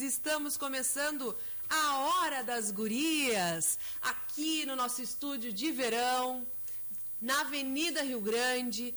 Estamos começando a Hora das Gurias, aqui no nosso estúdio de verão, na Avenida Rio Grande,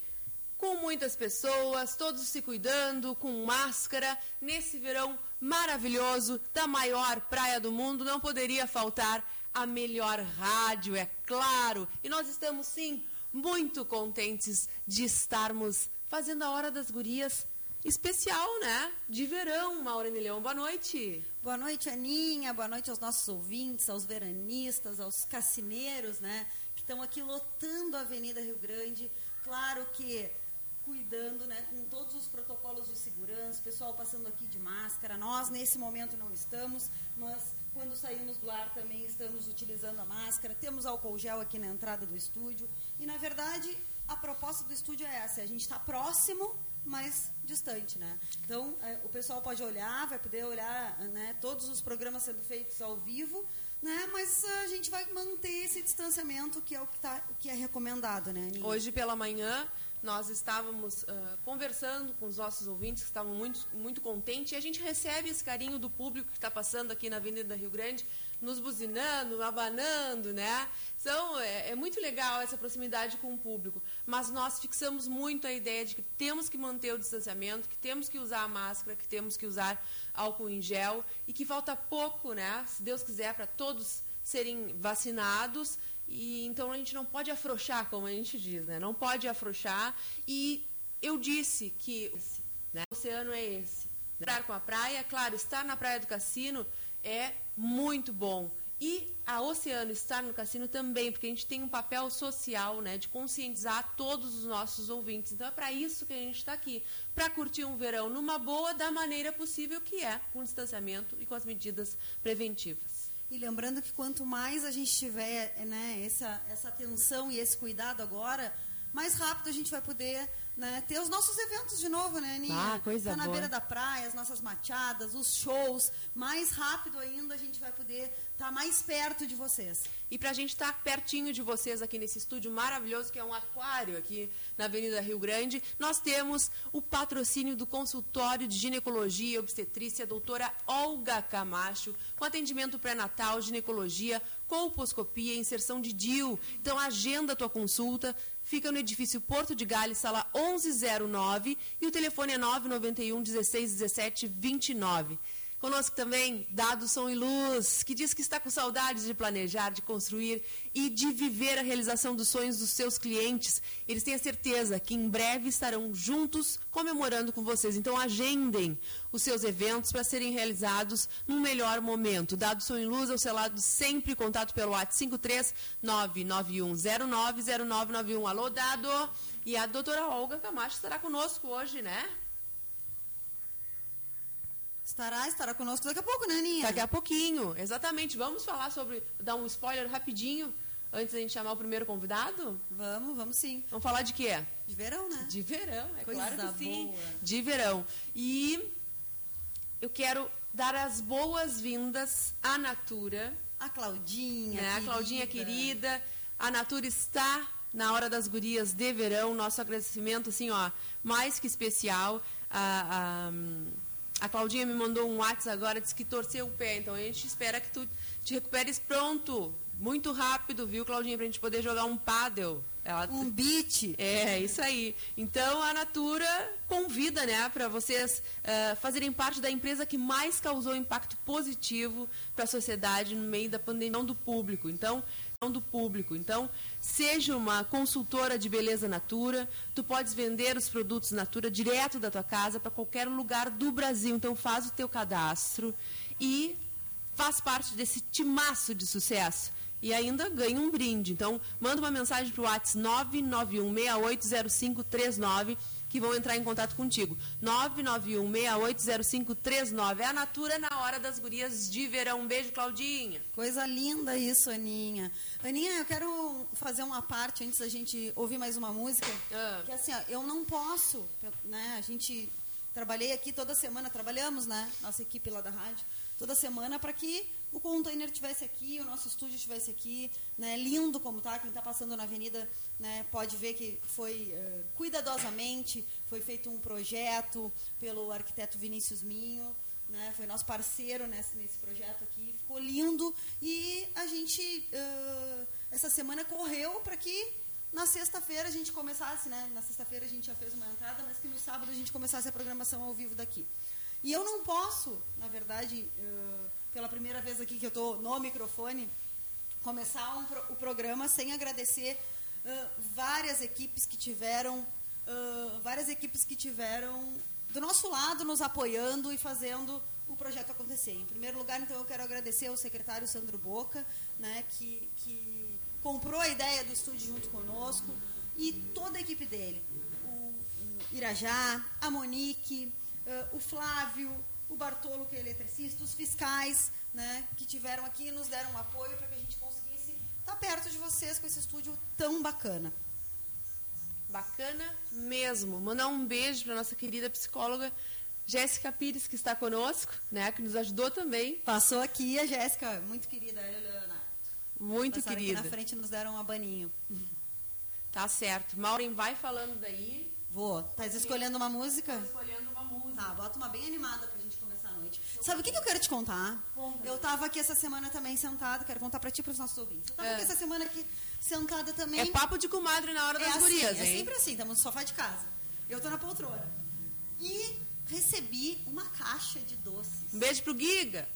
com muitas pessoas, todos se cuidando, com máscara, nesse verão maravilhoso da maior praia do mundo. Não poderia faltar a melhor rádio, é claro. E nós estamos, sim, muito contentes de estarmos fazendo a Hora das Gurias especial, né? De verão, Maureen Leão. Boa noite. Boa noite, Aninha. Boa noite aos nossos ouvintes, aos veranistas, aos cassineiros, né? Que estão aqui lotando a Avenida Rio Grande. Claro que cuidando, né, com todos os protocolos de segurança, pessoal passando aqui de máscara. Nós nesse momento não estamos, mas quando saímos do ar também estamos utilizando a máscara. Temos álcool gel aqui na entrada do estúdio e na verdade a proposta do estúdio é essa: a gente está próximo mais distante, né? Então, é, o pessoal pode olhar, vai poder olhar, né, todos os programas sendo feitos ao vivo, né? Mas a gente vai manter esse distanciamento que é o que, tá, que é recomendado, né? Aninha? Hoje pela manhã nós estávamos uh, conversando com os nossos ouvintes que estavam muito, muito contentes e a gente recebe esse carinho do público que está passando aqui na Avenida Rio Grande, nos buzinando, abanando, né? Então, é, é, muito legal essa proximidade com o público, mas nós fixamos muito a ideia de que temos que manter o distanciamento, que temos que usar a máscara, que temos que usar álcool em gel e que falta pouco, né? Se Deus quiser, para todos serem vacinados e então a gente não pode afrouxar, como a gente diz, né? Não pode afrouxar. E eu disse que né, o oceano é esse. Estar com a praia, claro, estar na praia do cassino é muito bom. E a Oceano estar no cassino também, porque a gente tem um papel social, né, de conscientizar todos os nossos ouvintes. Então é para isso que a gente está aqui, para curtir um verão numa boa, da maneira possível que é, com distanciamento e com as medidas preventivas. E lembrando que quanto mais a gente tiver né, essa, essa atenção e esse cuidado agora, mais rápido a gente vai poder né, ter os nossos eventos de novo, né, Aninha? Ah, coisa tá na boa. beira da praia, as nossas machadas, os shows. Mais rápido ainda a gente vai poder tá mais perto de vocês. E para a gente estar tá pertinho de vocês aqui nesse estúdio maravilhoso, que é um aquário aqui na Avenida Rio Grande, nós temos o patrocínio do consultório de ginecologia e obstetrícia, doutora Olga Camacho, com atendimento pré-natal, ginecologia, colposcopia, inserção de DIU. Então, agenda a tua consulta, Fica no edifício Porto de Gales, sala 1109, e o telefone é 991 16 17 29. Conosco também Dado Som e Luz, que diz que está com saudades de planejar, de construir e de viver a realização dos sonhos dos seus clientes. Eles têm a certeza que em breve estarão juntos comemorando com vocês. Então agendem os seus eventos para serem realizados no melhor momento. Dado Som e Luz ao seu lado sempre, contato pelo WhatsApp 53991090991. Alô, Dado! E a doutora Olga Camacho estará conosco hoje, né? Estará, estará conosco daqui a pouco, né, Aninha? Daqui a pouquinho, exatamente. Vamos falar sobre, dar um spoiler rapidinho, antes da gente chamar o primeiro convidado? Vamos, vamos sim. Vamos falar de quê? De verão, né? De verão, é Coisa claro que sim. boa. De verão. E eu quero dar as boas-vindas à Natura. A Claudinha, né? A Claudinha querida. A Natura está na hora das gurias de verão. Nosso agradecimento, assim, ó, mais que especial. A, a, a Claudinha me mandou um WhatsApp agora, disse que torceu o pé. Então a gente espera que tu te recuperes pronto, muito rápido, viu, Claudinha, para a gente poder jogar um paddle. Ela... Um beat. É, isso aí. Então a Natura convida, né, para vocês uh, fazerem parte da empresa que mais causou impacto positivo para a sociedade no meio da pandemia do público. Então do público. Então, seja uma consultora de beleza Natura, tu podes vender os produtos Natura direto da tua casa para qualquer lugar do Brasil. Então, faz o teu cadastro e faz parte desse timaço de sucesso. E ainda ganha um brinde. Então, manda uma mensagem para o WhatsApp 991 680539 que vão entrar em contato contigo. 991680539. É a Natura na hora das gurias de verão. Um beijo, Claudinha. Coisa linda isso, Aninha. Aninha, eu quero fazer uma parte antes da gente ouvir mais uma música. Ah. Que assim, ó, eu não posso, né? A gente trabalhei aqui toda semana, trabalhamos, né? Nossa equipe lá da rádio, toda semana para que o container estivesse aqui, o nosso estúdio estivesse aqui, né, lindo como está, quem está passando na avenida né, pode ver que foi uh, cuidadosamente, foi feito um projeto pelo arquiteto Vinícius Minho, né, foi nosso parceiro nesse, nesse projeto aqui, ficou lindo. E a gente, uh, essa semana, correu para que na sexta-feira a gente começasse, né, na sexta-feira a gente já fez uma entrada, mas que no sábado a gente começasse a programação ao vivo daqui. E eu não posso, na verdade... Uh, pela primeira vez aqui que eu estou no microfone, começar um, o programa sem agradecer uh, várias equipes que tiveram, uh, várias equipes que tiveram do nosso lado nos apoiando e fazendo o projeto acontecer. Em primeiro lugar, então, eu quero agradecer ao secretário Sandro Boca, né, que, que comprou a ideia do estúdio junto conosco, e toda a equipe dele. O, o Irajá, a Monique, uh, o Flávio, o Bartolo, que é eletricista, os fiscais né, que tiveram aqui e nos deram um apoio para que a gente conseguisse estar perto de vocês com esse estúdio tão bacana. Bacana mesmo. Mandar um beijo para nossa querida psicóloga Jéssica Pires, que está conosco, né, que nos ajudou também. Passou aqui a Jéssica, muito querida, Leonardo. Muito Passaram querida. Aqui na frente nos deram um abaninho. Tá certo. Maureen, vai falando daí. Vou. Tá escolhendo uma música? Estou escolhendo uma música. Tá, bota uma bem animada pra Sabe o que, que eu quero te contar? Eu estava aqui essa semana também sentada, quero contar para ti e para os nossos ouvintes. Eu estava é. aqui essa semana aqui sentada também. É papo de comadre na hora é das assim, gurias, É sempre assim, estamos no sofá de casa. Eu estou na poltrona. E recebi uma caixa de doces. Um beijo pro Giga.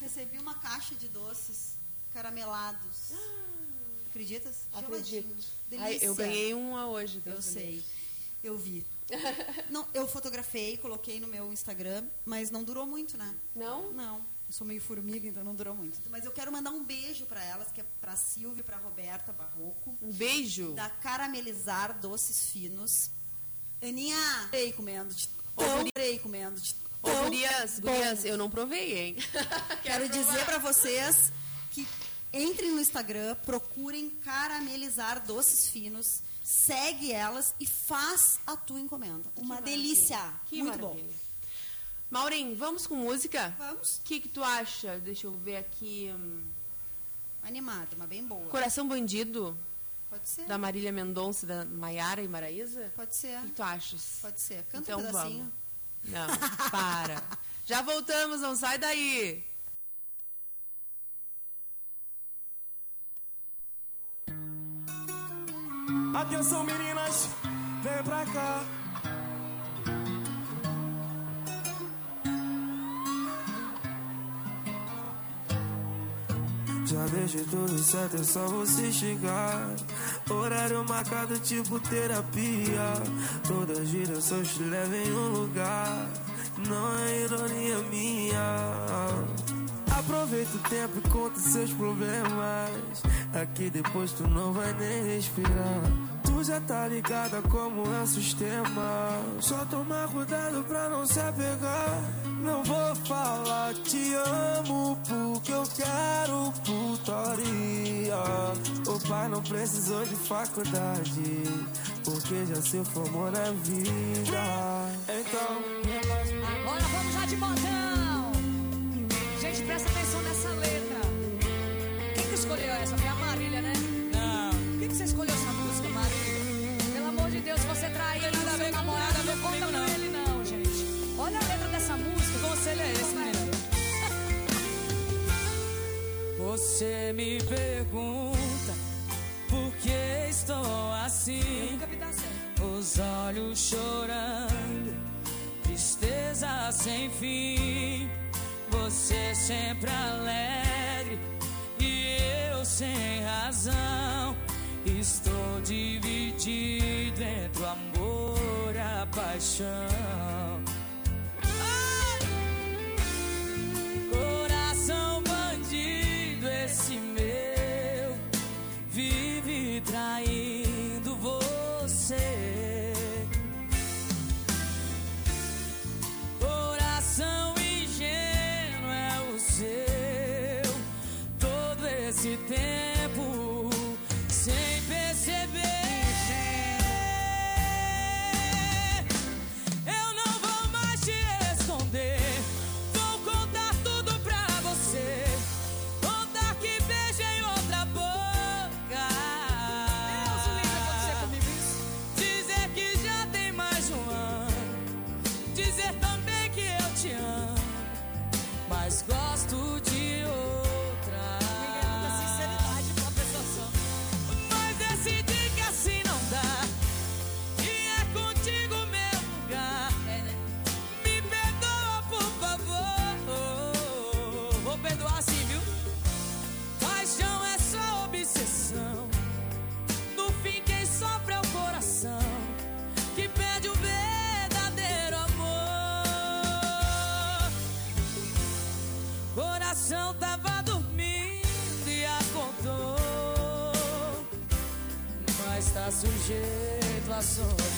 Recebi uma caixa de doces caramelados. Acreditas? Acredito. Ai, eu ganhei uma hoje. Deus eu sei. Eu vi. Não, eu fotografei, coloquei no meu Instagram, mas não durou muito, né? Não? Não. Eu sou meio formiga, então não durou muito. Mas eu quero mandar um beijo para elas, que é para Silvia e para Roberta Barroco. Um beijo. Da Caramelizar Doces Finos. Aninha, ei comendo. Ei comendo. Ô, gurias, gurias, eu não provei, hein? quero, quero dizer para vocês que entrem no Instagram, procurem Caramelizar Doces Finos segue elas e faz a tua encomenda. Uma delícia. Que Muito maravilha. bom. Maureen, vamos com música? Vamos. O que, que tu acha? Deixa eu ver aqui. Hum... Animada, mas bem boa. Coração Bandido? Pode ser. Da Marília Mendonça, da Maiara e Maraísa? Pode ser. O que tu achas? Pode ser. Canta então, um pedacinho. Vamos. Não, para. Já voltamos, não sai daí. Atenção meninas, vem pra cá. Já deixei tudo certo, é só você chegar. Horário marcado, tipo terapia. Todas as direções te levam em um lugar. Não é ironia minha. Aproveita o tempo e conta seus problemas. Aqui depois tu não vai nem respirar. Tu já tá ligada como é o sistema. Só tomar cuidado pra não se apegar. Não vou falar te amo porque eu quero putaria. O pai não precisou de faculdade porque já se formou na vida. Então, agora vamos lá de botão. Gente, presta atenção nessa letra. Quem que escolheu essa? Foi a Marília, né? Não. Por que, que você escolheu essa música, Marília? Pelo amor de Deus, você traiu o seu namorado, não conta com ele não, gente. Olha a letra dessa música. Que conselho é esse, menina? Você me pergunta por que estou assim. Os olhos chorando, tristeza sem fim você sempre alegre e eu sem razão. Estou dividido entre o amor e a paixão. Tá sujeito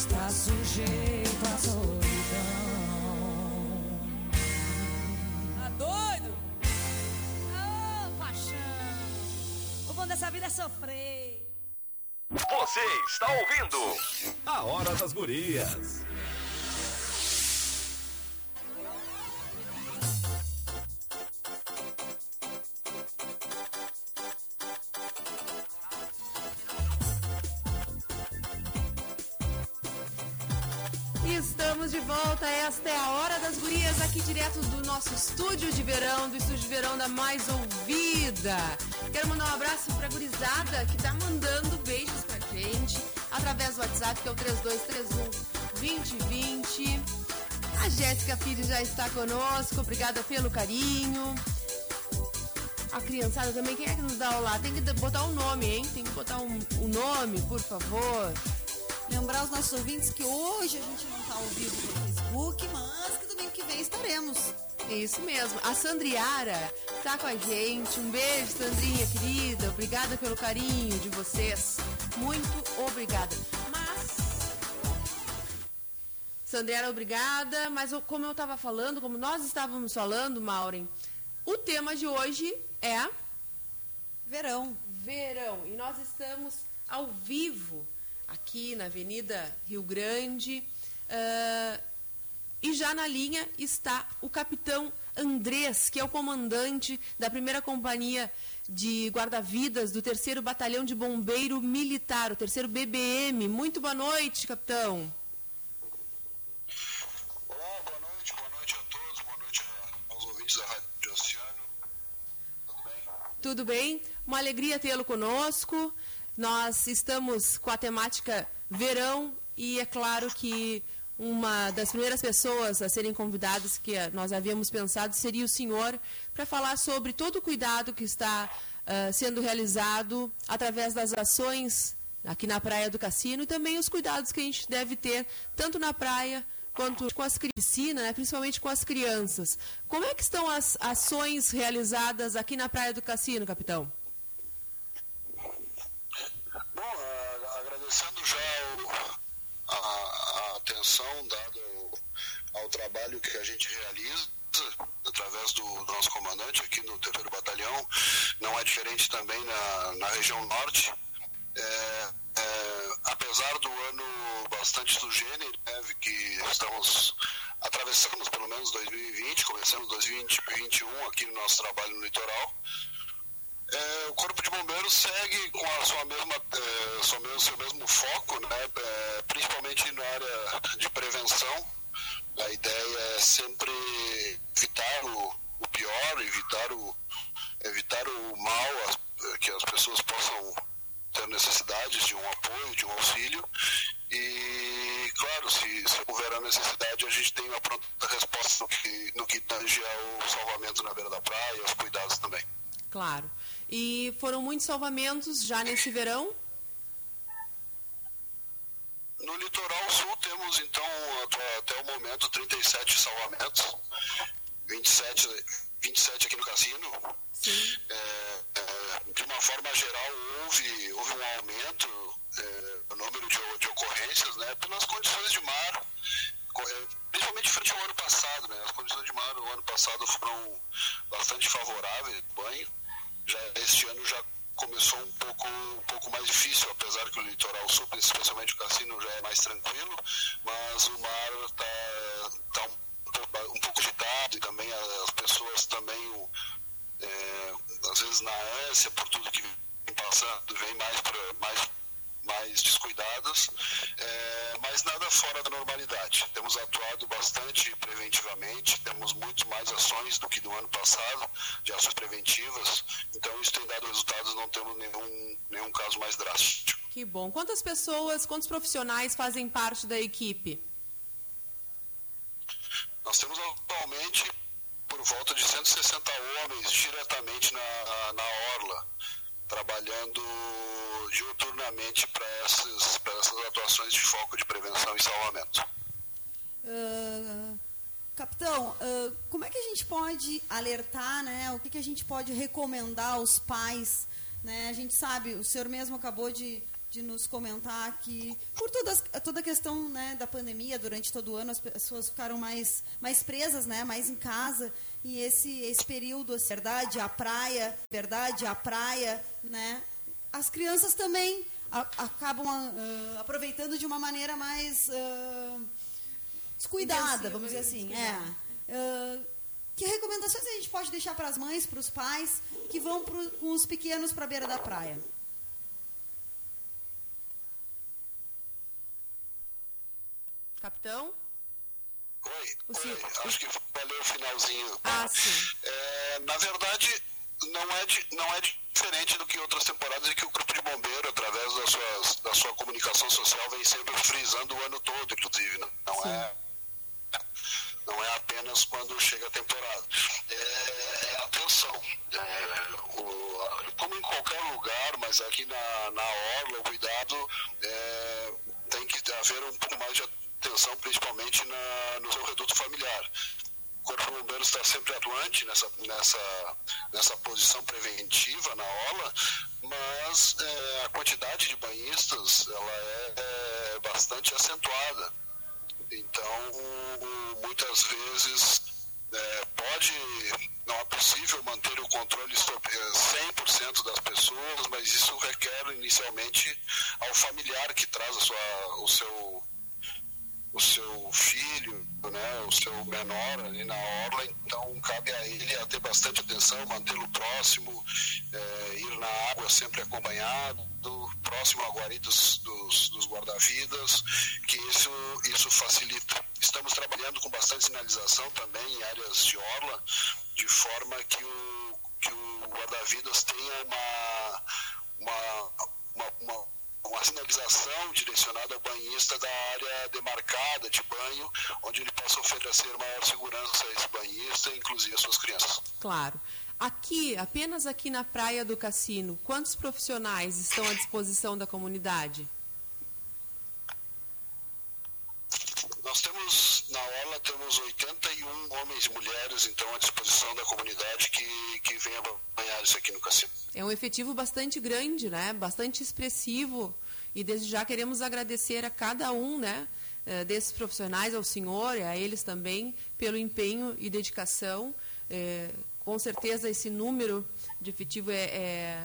Mas tá sujeito à solidão. Tá doido? Ô, paixão. O bom dessa vida é sofrer. Você está ouvindo A Hora das Gurias. Nosso estúdio de verão, do estúdio de verão da Mais Ouvida. Quero mandar um abraço pra gurizada que tá mandando beijos pra gente, através do WhatsApp, que é o 3231-2020. A Jéssica Pires já está conosco, obrigada pelo carinho. A criançada também, quem é que nos dá olá? Tem que botar o nome, hein? Tem que botar um- o nome, por favor. Lembrar os nossos ouvintes que hoje a gente não está ao vivo no Facebook, mas que domingo que vem estaremos. Isso mesmo. A Sandriara tá com a gente. Um beijo, Sandrinha querida. Obrigada pelo carinho de vocês. Muito obrigada. Mas. Sandriara, obrigada. Mas como eu estava falando, como nós estávamos falando, Maureen, o tema de hoje é Verão. verão. E nós estamos ao vivo aqui na Avenida Rio Grande. ah, e já na linha está o capitão Andrés, que é o comandante da primeira companhia de guarda-vidas do 3 Batalhão de Bombeiro Militar, o 3 BBM. Muito boa noite, capitão. Olá, boa noite, boa noite a todos, boa noite aos ouvintes da Rádio Oceano. Tudo bem? Tudo bem, uma alegria tê-lo conosco. Nós estamos com a temática verão e é claro que uma das primeiras pessoas a serem convidadas que nós havíamos pensado seria o senhor para falar sobre todo o cuidado que está uh, sendo realizado através das ações aqui na Praia do Cassino e também os cuidados que a gente deve ter tanto na praia quanto com as piscinas, né, principalmente com as crianças. Como é que estão as ações realizadas aqui na Praia do Cassino, capitão? Bom, agradecendo já o, a, a, atenção dada ao, ao, trabalho que a gente realiza através do, do, nosso comandante aqui no terceiro batalhão, não é diferente também na, na região norte. É, é, apesar do ano bastante sugênero, né, que estamos atravessamos pelo menos 2020, começamos 2021 aqui no nosso trabalho no litoral. É, o Corpo de Bombeiros segue com a sua mesma, é, seu, mesmo, seu mesmo foco, né, é, principalmente na área de prevenção. A ideia é sempre evitar o, o pior, evitar o, evitar o mal, as, que as pessoas possam ter necessidades de um apoio, de um auxílio. E, claro, se, se houver a necessidade, a gente tem uma pronta resposta no que, no que tange ao salvamento na beira da praia aos cuidados também. Claro. E foram muitos salvamentos já nesse verão? No litoral sul temos, então, até o momento, 37 salvamentos, 27, 27 aqui no cassino. É, é, de uma forma geral, houve, houve um aumento é, no número de, de, ocorrências, né, pelas condições de mar, é, principalmente frente ao ano passado. Né, as condições de mar no ano passado foram bastante favoráveis, banho. Já este ano já começou um pouco, um pouco mais difícil, apesar que o litoral sul, especialmente o cassino, já é mais tranquilo, mas o mar está tá um, um pouco agitado e também as pessoas também é, às vezes na ânsia por tudo que vem passando, vem mais, pra, mais, mais descuidadas, é, mas nada fora da normalidade. Temos atuado bastante preventivamente, temos muito mais ações do que do ano passado, de ações preventivas, então isso tem dado resultados, não temos nenhum, nenhum caso mais drástico. Que bom. Quantas pessoas, quantos profissionais fazem parte da equipe? Nós temos atualmente por volta de 160 homens diretamente na, na Orla, trabalhando diuturnamente para essas, essas atuações de foco de prevenção e salvamento. Uh, capitão, uh, como é que a gente pode alertar, né? O que, que a gente pode recomendar aos pais? Né? A gente sabe, o senhor mesmo acabou de de nos comentar que por toda, toda a questão né, da pandemia durante todo o ano as pessoas ficaram mais, mais presas, né, mais em casa e esse, esse período, assim, verdade, a praia, verdade, a praia, né, as crianças também a, acabam uh, aproveitando de uma maneira mais uh, descuidada, vamos dizer assim, é. Uh, que recomendações a gente pode deixar para as mães, para os pais que vão pro, com os pequenos para a beira da praia? Capitão? Oi, oi. acho que valeu o finalzinho. Ah, sim. É, na verdade, não é, de, não é diferente do que outras temporadas em que o Grupo de Bombeiro, através da, suas, da sua comunicação social, vem sempre frisando o ano todo, inclusive. Não, não é não é apenas quando chega a temporada. É, é atenção. É, o, como em qualquer lugar, mas aqui na, na Orla, o cuidado é, tem que haver um pouco mais de atenção principalmente na, no seu reduto familiar. O Corpo de está sempre atuante nessa, nessa, nessa posição preventiva na ola, mas é, a quantidade de banhistas ela é, é bastante acentuada. Então, muitas vezes é, pode, não é possível manter o controle sobre 100% das pessoas, mas isso requer inicialmente ao familiar que traz sua, o seu o seu filho, né, o seu menor ali na orla, então cabe a ele a ter bastante atenção, mantê-lo próximo, é, ir na água sempre acompanhado, próximo à guarida dos, dos, dos guarda-vidas, que isso, isso facilita. Estamos trabalhando com bastante sinalização também em áreas de orla, de forma que o, que o guarda-vidas tenha uma, uma, uma, uma, uma sinalização direcionada ao banhista da área demarcada de banho, onde ele possa oferecer maior segurança a esse banhista, inclusive às suas crianças. Claro. Aqui, apenas aqui na Praia do Cassino, quantos profissionais estão à disposição da comunidade? Nós temos, na Orla, temos 81 homens e mulheres, então, à disposição da comunidade que, que venha banhar isso aqui no cassino. É um efetivo bastante grande, né? Bastante expressivo. E desde já queremos agradecer a cada um, né? eh, Desses profissionais, ao senhor e a eles também, pelo empenho e dedicação. Eh, Com certeza esse número de efetivo é, é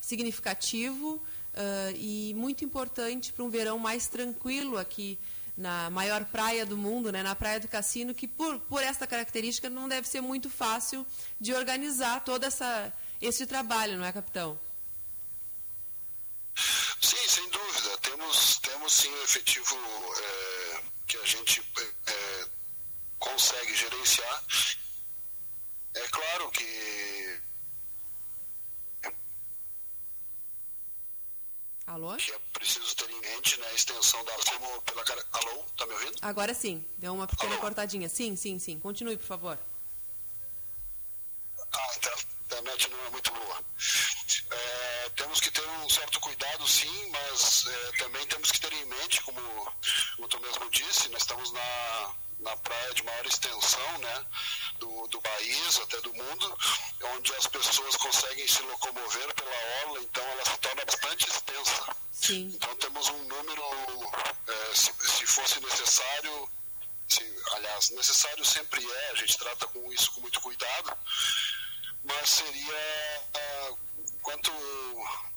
significativo ah, e muito importante para um verão mais tranquilo aqui na maior praia do mundo, né, na Praia do Cassino, que por, por esta característica não deve ser muito fácil de organizar todo essa, esse trabalho, não é, capitão? Sim, sem dúvida. Temos, temos sim um efetivo é, que a gente é, consegue gerenciar. É claro que, Alô? que é preciso ter em mente né, a extensão da. Como pela, alô, tá me ouvindo? Agora sim, deu uma pequena Alô? cortadinha. Sim, sim, sim. Continue, por favor. Ah, a internet não é muito boa. É, temos que ter um certo cuidado, sim, mas é, também temos que ter em mente, como, como tu mesmo disse, nós estamos na, na praia de maior extensão, né, do, do país, até do mundo, onde as pessoas conseguem se locomover pela orla, então ela se torna bastante extensa. Sim. Então temos um número, é, se, se fosse necessário, se, aliás, necessário sempre é, a gente trata com isso com muito cuidado, mas seria ah, quanto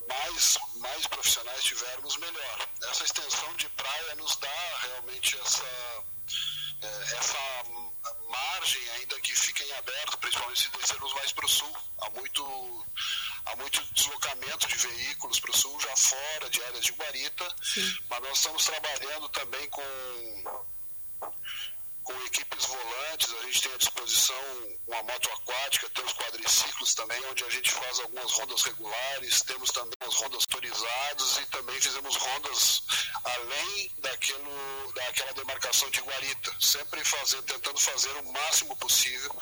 mais mais profissionais tivermos melhor essa extensão de praia nos dá realmente essa essa margem ainda que fica em aberto principalmente se descermos mais para o sul há muito há muito deslocamento de veículos para o sul já fora de áreas de guarita. Mas nós estamos trabalhando também com com equipes volantes, a gente tem à disposição uma moto aquática, temos quadriciclos também, onde a gente faz algumas rondas regulares, temos também as rondas autorizadas e também fizemos rondas além daquilo, daquela demarcação de guarita, sempre fazendo, tentando fazer o máximo possível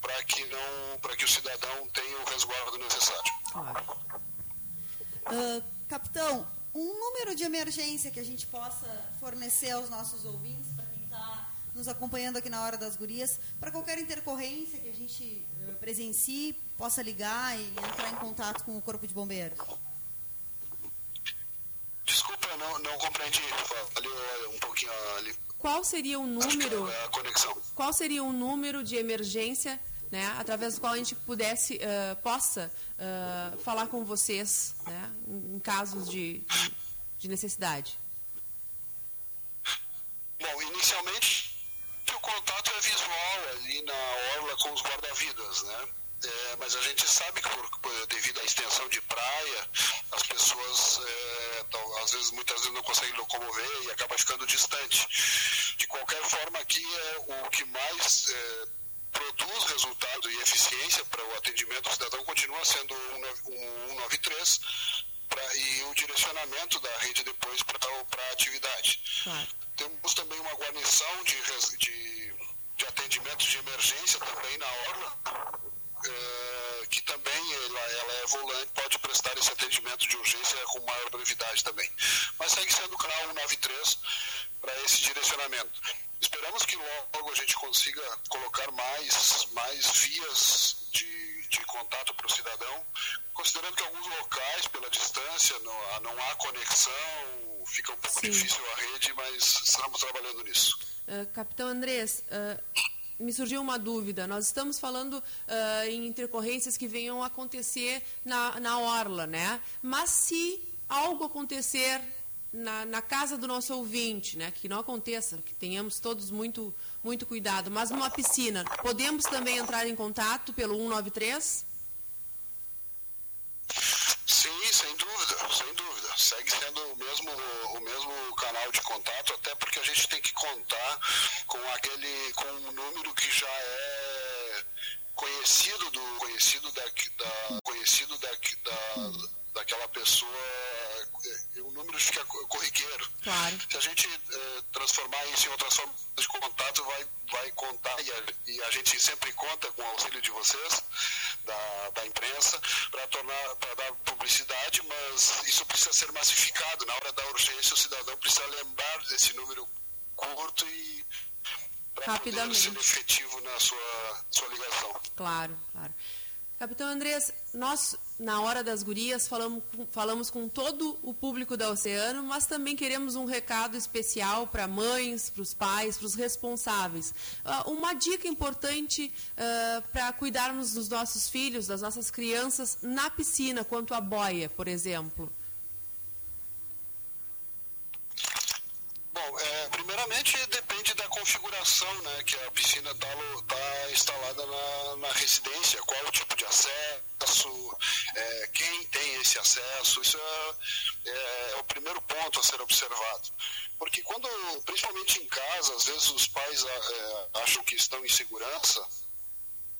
para que não, para que o cidadão tenha o resguardo necessário. Ah, capitão, um número de emergência que a gente possa fornecer aos nossos ouvintes, nos acompanhando aqui na Hora das Gurias, para qualquer intercorrência que a gente eh, presencie, possa ligar e entrar em contato com o Corpo de Bombeiros. Desculpa, não, não compreendi, falhou um pouquinho ali. Qual seria o número? é a conexão. Qual seria o número de emergência, né, através do qual a gente pudesse, eh, possa eh, falar com vocês, né, em em casos de, de- de necessidade? Bom, inicialmente o contato é visual ali na orla com os guarda-vidas, né? É, mas a gente sabe que por, devido à extensão de praia, as pessoas é, tão- às vezes, muitas vezes não conseguem locomover e acaba ficando distante. De qualquer forma, aqui é o que mais é, produz resultado e eficiência para o atendimento ao cidadão continua sendo o 193 pra, e o direcionamento da rede depois para a atividade. Claro. Temos também uma guarnição de, de, de atendimento de emergência também na Orla, eh, que também ela, ela é volante, pode prestar esse atendimento de urgência com maior brevidade também. Mas segue sendo o canal 193 para esse direcionamento. Esperamos que logo a gente consiga colocar mais, mais vias de, de contato para o cidadão, considerando que alguns locais, pela distância, não, não há conexão, fica um pouco Sim. difícil a rede, mas estamos trabalhando nisso. Ah, Capitão Andrés, ah, me surgiu uma dúvida. Nós estamos falando ah, em intercorrências que venham a acontecer na, na orla, né? Mas se algo acontecer na, na casa do nosso ouvinte, né? Que não aconteça, que tenhamos todos muito, muito cuidado. Mas numa piscina, podemos também entrar em contato pelo 193? Sim, sem dúvida, sem dúvida. Segue sendo o mesmo, o mesmo canal de contato, até porque a gente tem que contar com aquele, com um número que já é conhecido do conhecido da, da conhecido da, da, daquela pessoa, é, o número fica corriqueiro. Claro. Se a gente é, transformar isso em outras formas de contato, vai, vai contar, e a, e a gente sempre conta com o auxílio de vocês, da, da imprensa, para tornar, para dar publicidade, mas isso precisa ser massificado. Na hora da urgência, o cidadão precisa lembrar desse número curto e Rapidamente. ser efetivo na sua, sua ligação. Claro, claro. Capitão Andrés, nós, na Hora das Gurias, falamos falamos com todo o público da Oceano, mas também queremos um recado especial para mães, para os pais, para os responsáveis. Ah, uma dica importante para cuidarmos dos nossos filhos, das nossas crianças, na piscina, quanto à boia, por exemplo. Bom, é, primeiramente depende da configuração né, que a piscina está tá instalada na, na, residência, qual o tipo de acesso, é, quem tem esse acesso, isso é, é, o primeiro ponto a ser observado. Porque quando, principalmente em casa, às vezes os pais acham que estão em segurança,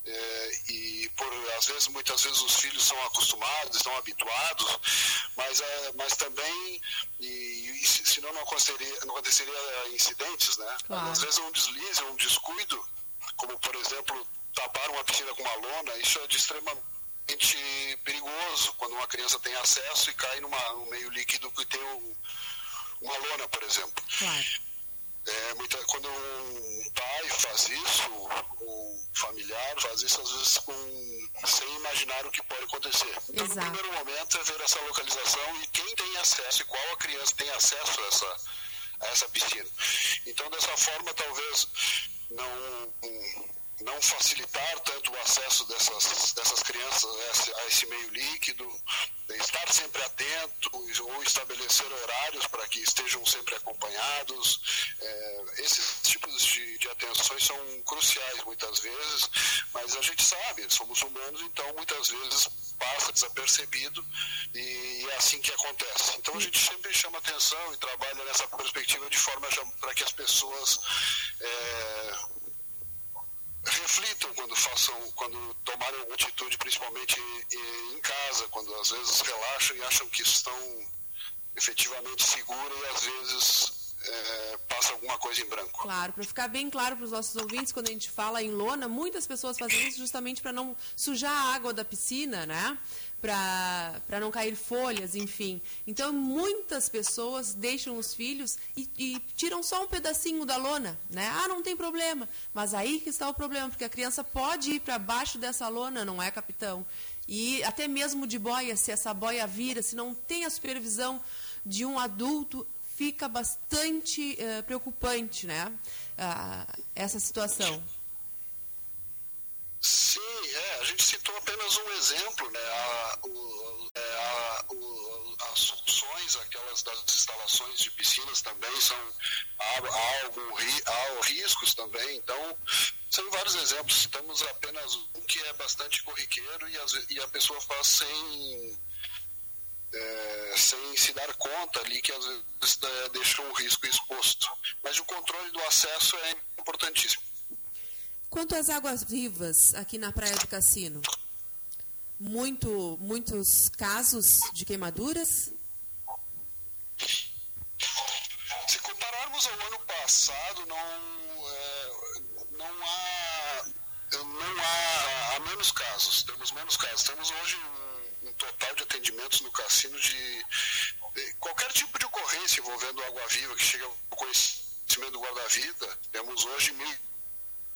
é, e por às vezes muitas vezes os filhos são acostumados estão habituados mas é, mas também e, e senão não aconteceria não aconteceria incidentes né claro. às vezes um deslize um descuido como por exemplo tapar uma piscina com uma lona isso é de extremamente perigoso quando uma criança tem acesso e cai numa, num meio líquido que tem um, uma lona por exemplo claro. É, muita, quando um pai faz isso, um familiar faz isso, às vezes com, sem imaginar o que pode acontecer. Então, Exato. no primeiro momento, é ver essa localização e quem tem acesso e qual a criança tem acesso a essa, a essa piscina. Então, dessa forma, talvez não, não facilitar tanto o acesso dessas, dessas crianças a esse, a esse meio líquido, estar sempre atento ou estabelecer horários para que estejam sempre acompanhados. É, esses tipos de, de, atenções são cruciais muitas vezes, mas a gente sabe, somos humanos, então muitas vezes passa desapercebido e é assim que acontece. Então a gente sempre chama atenção e trabalha nessa perspectiva de forma para que as pessoas é, reflitam quando façam, quando tomarem alguma atitude, principalmente em casa, quando às vezes relaxam e acham que estão efetivamente seguras e às vezes é, passa alguma coisa em branco. Claro, para ficar bem claro para os nossos ouvintes, quando a gente fala em lona, muitas pessoas fazem isso justamente para não sujar a água da piscina, né? Para não cair folhas, enfim. Então, muitas pessoas deixam os filhos e, e, tiram só um pedacinho da lona, né? Ah, não tem problema. Mas aí que está o problema, porque a criança pode ir para baixo dessa lona, não é, capitão? E até mesmo de boia, se essa boia vira, se não tem a supervisão de um adulto, fica bastante uh, preocupante, né? Uh, essa situação. Sim, é, a gente citou apenas um exemplo, né? A, o, é, a, o, as soluções, aquelas das instalações de piscinas também são há, há, algum, há riscos também, então são vários exemplos. Citamos apenas um que é bastante corriqueiro e, as, e a pessoa faz sem é, sem se dar conta ali que às vezes é, deixou um risco exposto. Mas o controle do acesso é importantíssimo. Quanto às águas vivas aqui na Praia do Cassino, muito, muitos casos de queimaduras? Se compararmos ao ano passado, não, é, não há não há, há menos casos, temos menos casos. Temos hoje um, um total de atendimentos no cassino de, de, qualquer tipo de ocorrência envolvendo água viva que chega ao conhecimento do guarda-vida. Temos hoje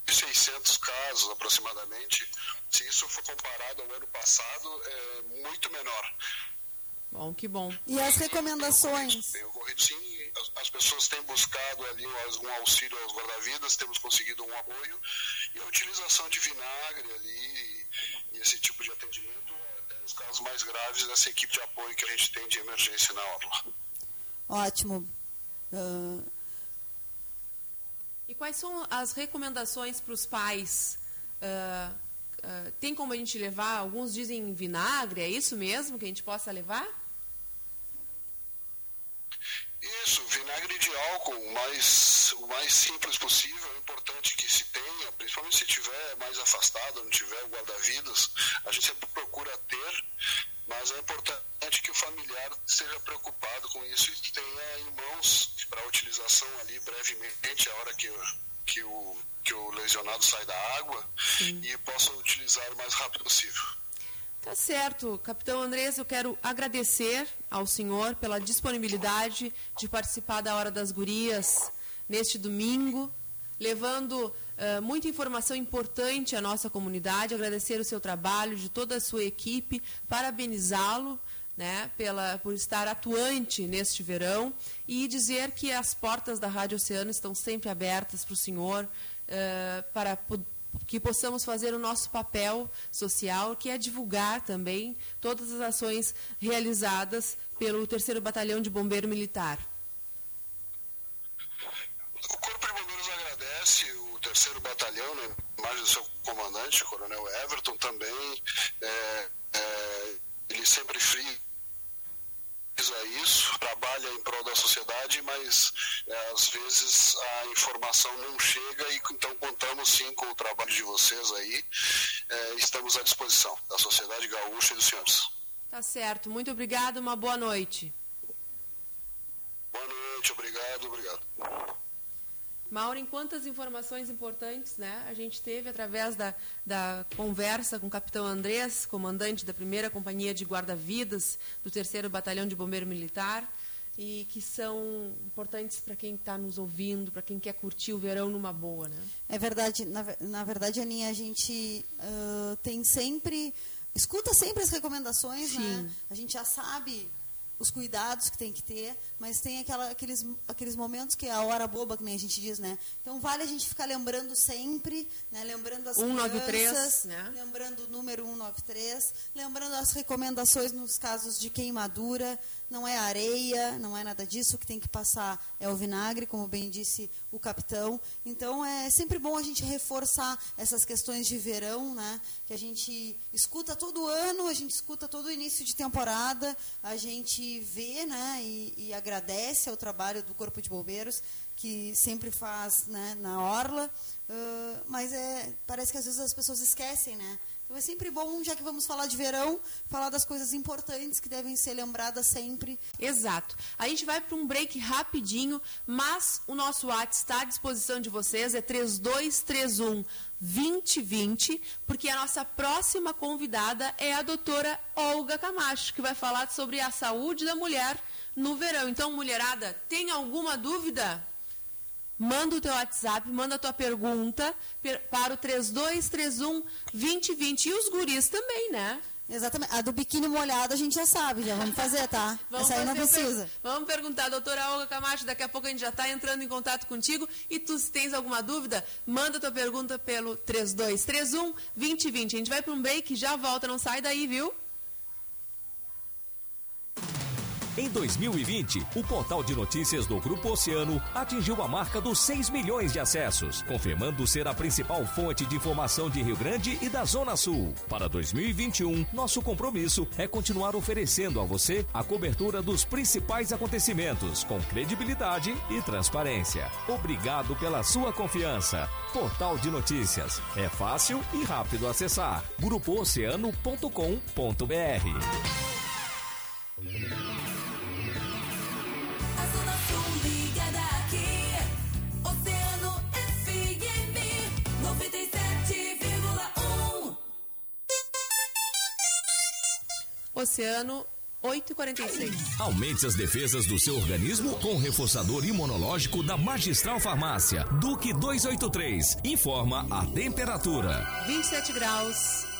1.600 casos aproximadamente. Se isso for comparado ao ano passado, é muito menor. Bom, que bom. E as recomendações? Tem ocorrido sim, as, as, pessoas têm buscado ali um auxílio aos guarda-vidas, temos conseguido um apoio e a utilização de vinagre ali e esse tipo de atendimento, até nos casos mais graves, dessa equipe de apoio que a gente tem de emergência na orla. Ótimo. Uh... E quais são as recomendações para os pais? Uh, uh, tem como a gente levar? Alguns dizem vinagre, é isso mesmo que a gente possa levar? Isso, vinagre de álcool, o mais, o mais simples possível. É importante que se tenha, principalmente se tiver mais afastado, não tiver guarda-vidas, a gente sempre procura ter Mas é importante que o familiar esteja preocupado com isso e tenha em mãos para utilização ali brevemente, a hora que, que, o, que o lesionado sai da água, Sim. e possa utilizar o mais rápido possível. Tá certo. Capitão Andrés, eu quero agradecer ao senhor pela disponibilidade de participar da Hora das Gurias neste domingo, levando uh, muita informação importante à nossa comunidade, agradecer o seu trabalho, de toda a sua equipe, parabenizá-lo né, pela, por estar atuante neste verão e dizer que as portas da Rádio Oceano estão sempre abertas para o senhor, uh, para que possamos fazer o nosso papel social, que é divulgar também todas as ações realizadas pelo Terceiro Batalhão de Bombeiro Militar. O Corpo de Bombeiros agradece Terceiro Batalhão, né, mais do seu comandante, o Coronel Everton, também. É, é, ele sempre frisa isso, trabalha em prol da sociedade, mas é, às vezes a informação não chega e então contamos sim com o trabalho de vocês aí. É, estamos à disposição da sociedade gaúcha e dos senhores. Tá certo. Muito obrigado. Uma boa noite. Boa noite. Obrigado. Obrigado. Maureen, quantas informações importantes né, a gente teve através da, da conversa com o capitão Andrés, comandante da primeira companhia de guarda-vidas do terceiro batalhão de bombeiro militar, e que são importantes para quem está nos ouvindo, para quem quer curtir o verão numa boa. Né? É verdade, na, na verdade, Aninha, a gente uh, tem sempre, escuta sempre as recomendações, né? A gente já sabe os cuidados que tem que ter, mas tem aquela, aqueles, aqueles momentos que é a hora boba, que nem a gente diz, né? Então vale a gente ficar lembrando sempre, né? lembrando as 193, crianças, né? lembrando o número 193, lembrando as recomendações nos casos de queimadura, não é areia, não é nada disso, o que tem que passar é o vinagre, como bem disse o capitão. Então é sempre bom a gente reforçar essas questões de verão, né? Que a gente escuta todo ano, a gente escuta todo início de temporada, a gente vê, né? E, e agradece ao trabalho do Corpo de Bombeiros que sempre faz, né? Na orla, uh, mas é parece que às vezes as pessoas esquecem, né? Então é sempre bom, já que vamos falar de verão, falar das coisas importantes que devem ser lembradas sempre. Exato. A gente vai para um break rapidinho, mas o nosso WhatsApp está à disposição de vocês, é 3231 2020, porque a nossa próxima convidada é a doutora Olga Camacho, que vai falar sobre a saúde da mulher no verão. Então, mulherada, tem alguma dúvida? Manda o teu WhatsApp, manda a tua pergunta para o 3231 2020. E os guris também, né? Exatamente. A do biquíni molhado a gente já sabe, já vamos fazer, tá? vamos Essa aí não precisa. Per... Vamos perguntar, doutora Olga Camacho, daqui a pouco a gente já está entrando em contato contigo. E tu, se tens alguma dúvida, manda tua pergunta pelo 3231 2020. A gente vai para um break, já volta, não sai daí, viu? Em 2020, o portal de notícias do Grupo Oceano atingiu a marca dos 6 milhões de acessos, confirmando ser a principal fonte de informação de Rio Grande e da Zona Sul. Para 2021, nosso compromisso é continuar oferecendo a você a cobertura dos principais acontecimentos com credibilidade e transparência. Obrigado pela sua confiança. Portal de notícias. É fácil e rápido acessar. grupooceano.com.br. Oceano 846. Aumente as defesas do seu organismo com o reforçador imunológico da Magistral Farmácia. Duque 283. Informa a temperatura. 27 graus.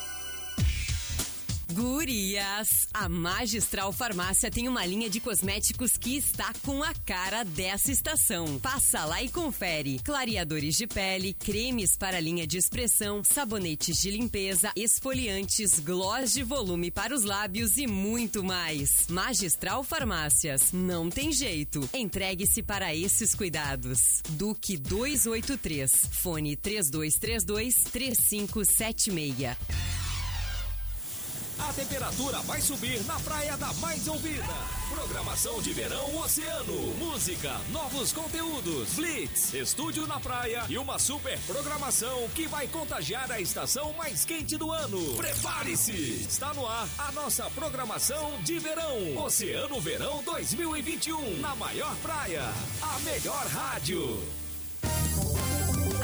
Gurias! A Magistral Farmácia tem uma linha de cosméticos que está com a cara dessa estação. Passa lá e confere. Clareadores de pele, cremes para linha de expressão, sabonetes de limpeza, esfoliantes, gloss de volume para os lábios e muito mais. Magistral Farmácias. Não tem jeito. Entregue-se para esses cuidados. Duque 283. Fone 3232 3576 a temperatura vai subir na praia da mais ouvida. Programação de verão oceano, música, novos conteúdos, blitz, estúdio na praia e uma super programação que vai contagiar a estação mais quente do ano. Prepare-se! Está no ar a nossa programação de verão. Oceano Verão 2021, na maior praia, a melhor rádio.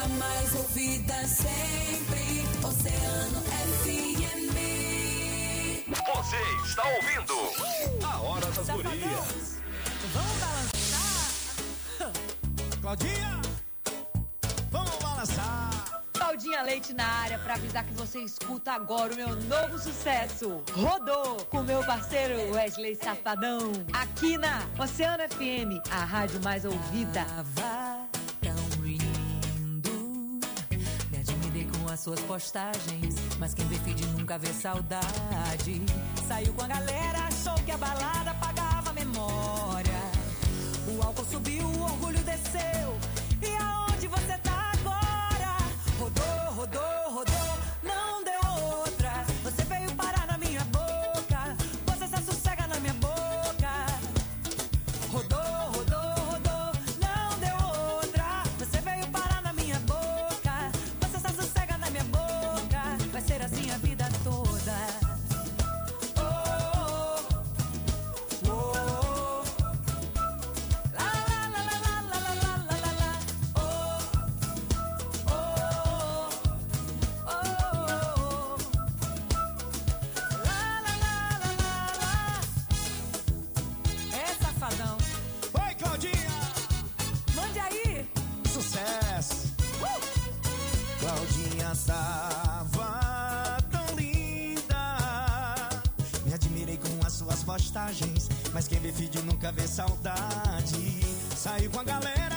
A mais ouvida sempre, Oceano FM. Você está ouvindo a Hora das tá Safadão. Gurias. Vamos balançar. Claudinha, vamos balançar. Claudinha Leite na área para avisar que você escuta agora o meu novo sucesso, Rodou com meu parceiro Wesley Safadão, aqui na Oceana FM, a rádio mais ouvida. Ah, Tava tão lindo, me admirei com as suas postagens mas quem decide nunca vê saudade. Saiu com a galera, achou que a balada apagava a memória. O álcool subiu, o orgulho desceu. E aonde você tá agora? Rodou, rodou. imagens. Mas quem vê vídeo nunca vê saudade. Saiu com a galera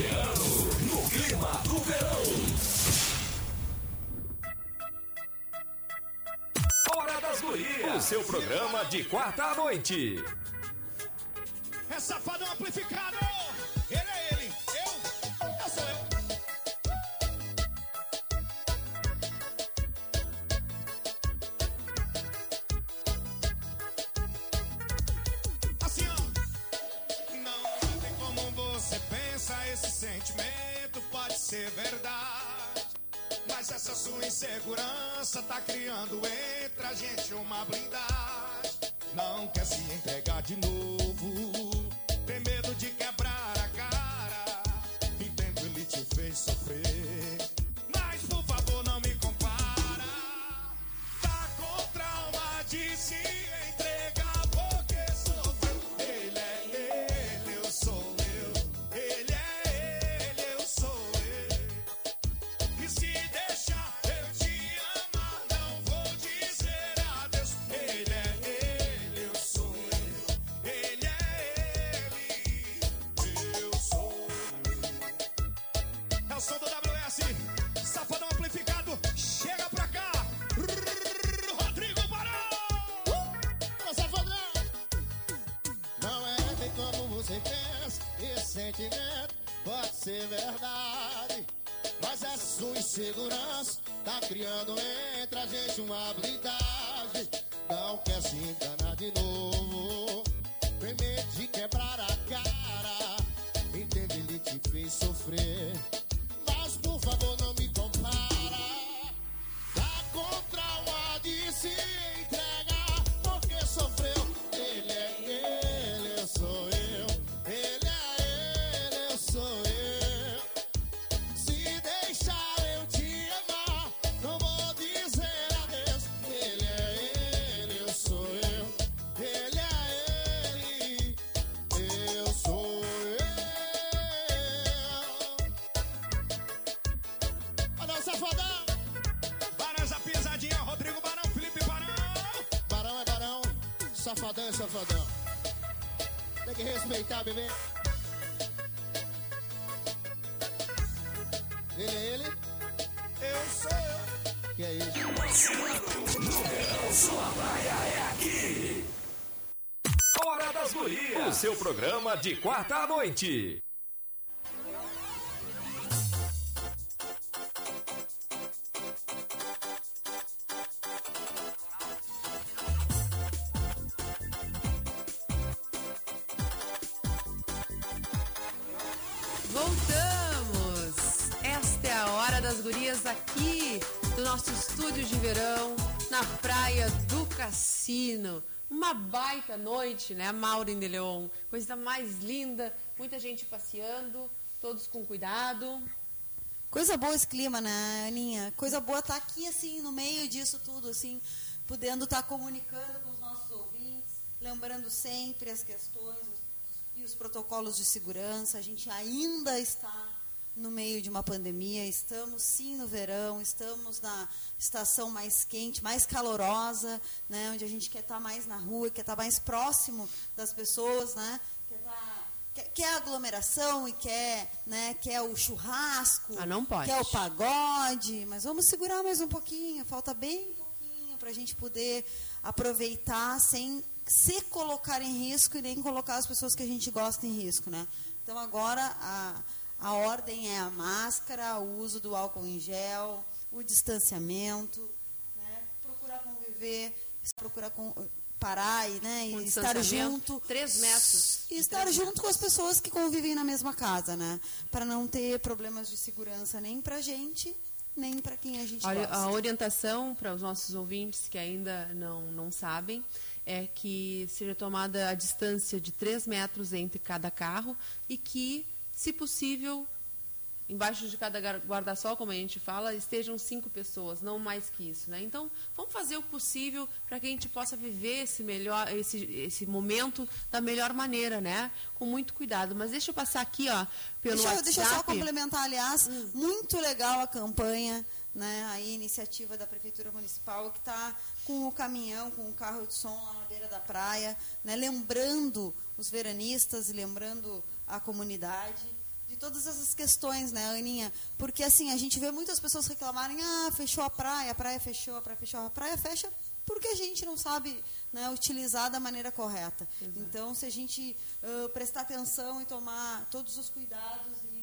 Oceano, no clima do verão. Hora das Gurias, o seu programa de quarta à noite. ser verdade. Mas essa sua insegurança tá criando entre a gente uma habilidade. Não quer se enganar de novo. Vem de quebrar a cara. Entende, ele te fez sofrer. O seu programa de quarta à noite. Voltamos! Esta é a hora das gurias aqui do nosso estúdio de verão na praia do Cassino. Uma baita noite, né, Maureen de Leon? Coisa mais linda, muita gente passeando, todos com cuidado. Coisa boa esse clima, né, Aninha? Coisa boa estar aqui, assim, no meio disso tudo, assim, podendo estar comunicando com os nossos ouvintes, lembrando sempre as questões e os protocolos de segurança. A gente ainda está no meio de uma pandemia, estamos sim no verão, estamos na estação mais quente, mais calorosa, né, onde a gente quer estar mais na rua, quer estar mais próximo das pessoas, né? Quer estar quer, quer a aglomeração e quer, né, quer o churrasco, Ah, não pode. quer o pagode, mas vamos segurar mais um pouquinho, falta bem pouquinho para a gente poder aproveitar sem se colocar em risco e nem colocar as pessoas que a gente gosta em risco, né? Então agora a, a ordem é a máscara, o uso do álcool em gel, o distanciamento, né? procurar conviver, procurar com, parar e, né, e estar junto. três metros. E estar junto com as pessoas que convivem na mesma casa, né? Para não ter problemas de segurança nem para a gente, nem para quem a gente Olha, gosta. a orientação para os nossos ouvintes que ainda não, não sabem é que seja tomada a distância de 3 metros entre cada carro e que, se possível, embaixo de cada guarda-sol, como a gente fala, estejam cinco pessoas, não mais que isso. Né? Então, vamos fazer o possível para que a gente possa viver esse, melhor, esse, esse momento da melhor maneira, né? com muito cuidado. Mas deixa eu passar aqui ó, pelo Deixa, eu- WhatsApp. deixa eu só complementar, aliás, muito legal a campanha, né, a iniciativa da Prefeitura Municipal, que está com o caminhão, com o carro de som lá na beira da praia, né, lembrando os veranistas e lembrando a comunidade de todas essas questões, né, Aninha? Porque, assim, a gente vê muitas pessoas reclamarem, ah, fechou a praia, a praia fechou, a praia fechou. A praia fecha porque a gente não sabe né, utilizar da maneira correta. Então, se a gente ah, prestar atenção e tomar todos os cuidados e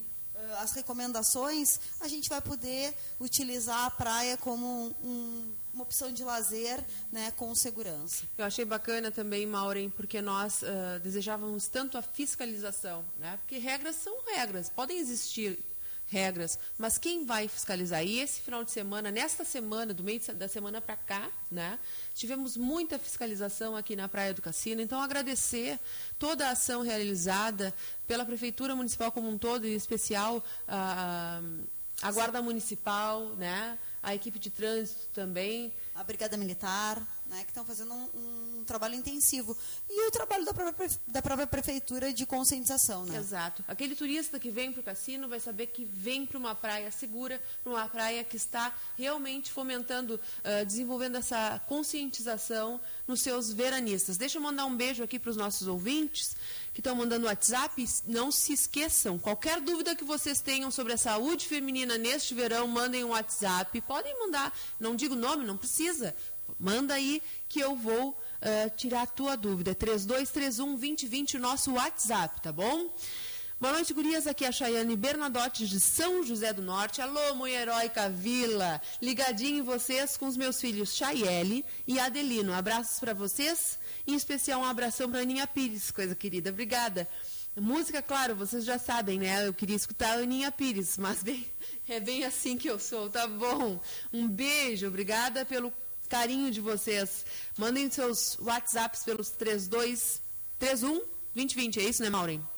as recomendações, a gente vai poder utilizar a praia como um- um- uma opção de lazer né, com segurança. Eu achei bacana também, Maureen, porque nós ah, desejávamos tanto a fiscalização, né? Porque regras são regras, podem existir regras, mas quem vai fiscalizar? E esse final de semana, nesta semana, do meio da semana para cá, né? Tivemos muita fiscalização aqui na Praia do Cassino, então agradecer toda a ação realizada pela Prefeitura Municipal como um todo, e em especial a, a Guarda Municipal, né? A equipe de trânsito também, A Brigada Militar, né, que estão fazendo um, um trabalho intensivo. E o trabalho da própria, da própria Prefeitura de conscientização. Né? Exato. Aquele turista que vem para o cassino vai saber que vem para uma praia segura, para uma praia que está realmente fomentando, ah, desenvolvendo essa conscientização nos seus veranistas. Deixa eu mandar um beijo aqui para os nossos ouvintes que estão mandando WhatsApp. Não se esqueçam, qualquer dúvida que vocês tenham sobre a saúde feminina neste verão, mandem um WhatsApp. Podem mandar, não digo nome, não precisa. Manda aí que eu vou ah, tirar a tua dúvida. 3231 2020, o nosso WhatsApp, tá bom? Boa noite, gurias. Aqui é a Chayane Bernadotte de São José do Norte. Alô, mulher heróica vila. Ligadinho em vocês com os meus filhos Chayele e Adelino. Abraços para vocês. Em especial, um abração para Aninha Pires, coisa querida. Obrigada. Música, claro, vocês já sabem, né? Eu queria escutar a Aninha Pires, mas bem, é bem assim que eu sou, tá bom? Um beijo, obrigada pelo carinho de vocês. Mandem seus WhatsApps pelos 32 31 2020, é isso, né, Maureen?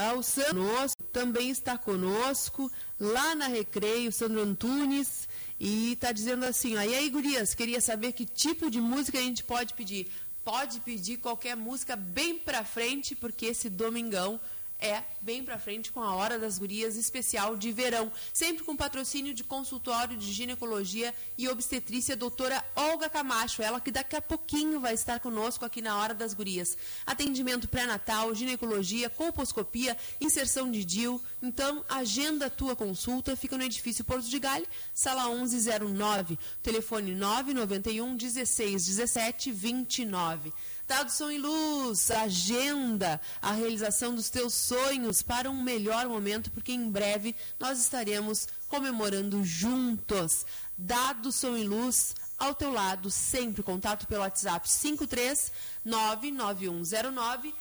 Ah, o Sandro também está conosco, lá na Recreio, Sandro Antunes, e está dizendo assim, ó, e aí, gurias, queria saber que tipo de música a gente pode pedir. Pode pedir qualquer música bem pra frente, porque esse domingão é bem pra frente com a Hora das Gurias especial de verão, sempre com patrocínio de consultório de ginecologia e obstetrícia doutora Olga Camacho, ela que daqui a pouquinho vai estar conosco aqui na Hora das Gurias. Atendimento pré-natal, ginecologia, colposcopia, inserção de DIL. Então, agenda a tua consulta, fica no edifício Porto de Galho, sala 1109, telefone 991 16 17 29. Dado Som em Luz, agenda a realização dos teus sonhos para um melhor momento, porque em breve nós estaremos comemorando juntos. Dado Som em Luz, ao teu lado, sempre contato pelo WhatsApp 53 99109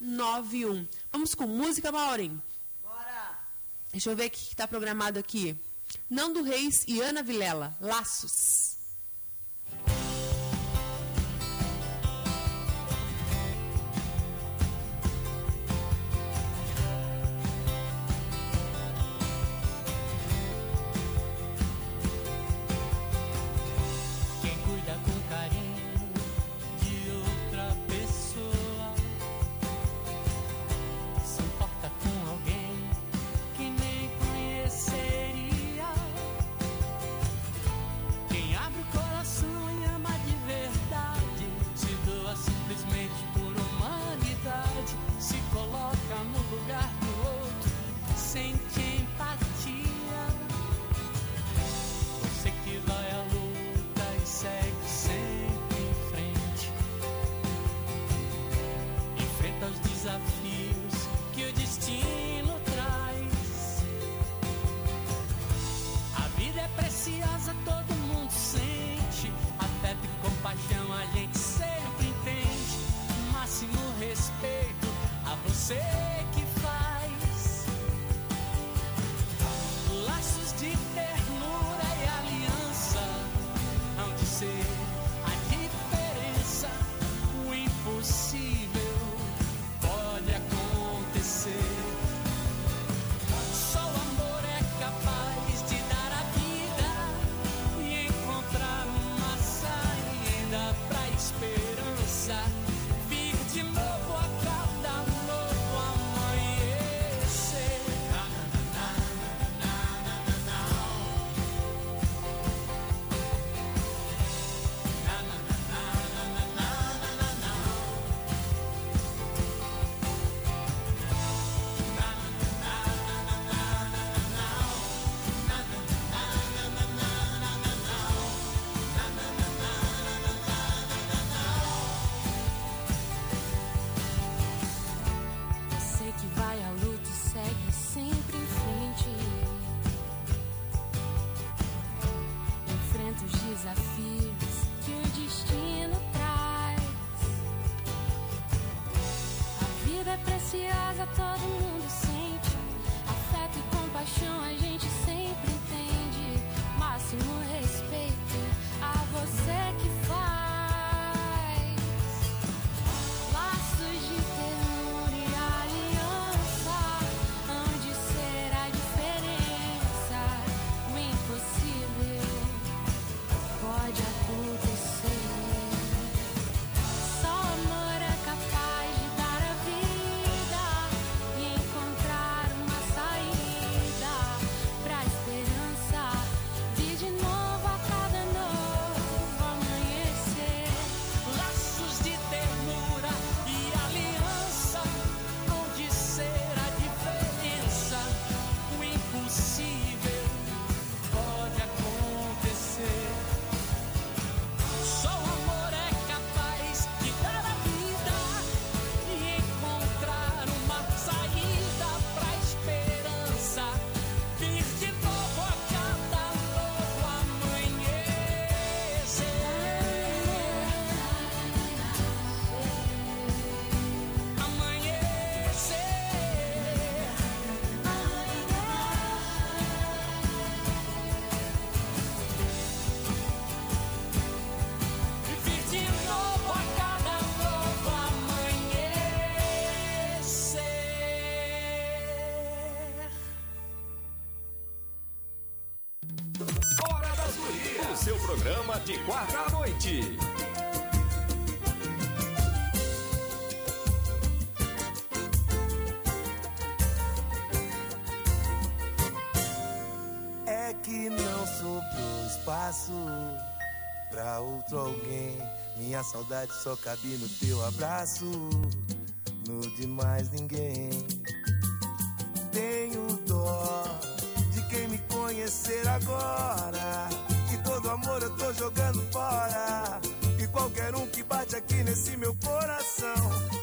0991. Vamos com música, Maureen? Bora! Deixa eu ver o que está programado aqui. Nando Reis e Ana Vilela, Laços. A alguém. Minha saudade só cabe no teu abraço, no de mais ninguém. Tenho dó de quem me conhecer agora. Que todo amor eu tô jogando fora. E qualquer um que bate aqui nesse meu coração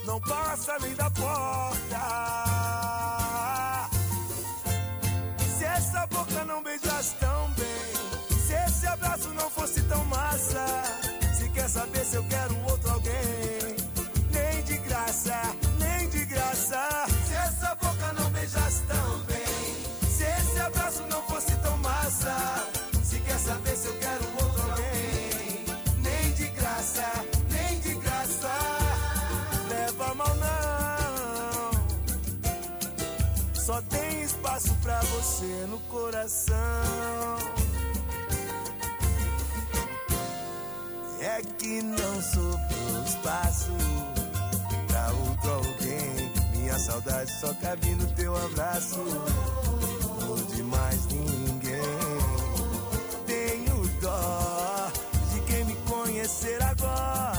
não passa nem da porta. Se eu quero outro alguém, nem de graça, nem de graça. Se essa boca não beijasse tão bem, se esse abraço não fosse tão massa, se quer saber se eu quero outro alguém, nem de graça, nem de graça. Leva mal não. Só tem espaço pra você no coração. É que não sobrou espaço pra outro alguém. Minha saudade só cabe no teu abraço. Não de mais ninguém. Tenho dó de quem me conhecer agora.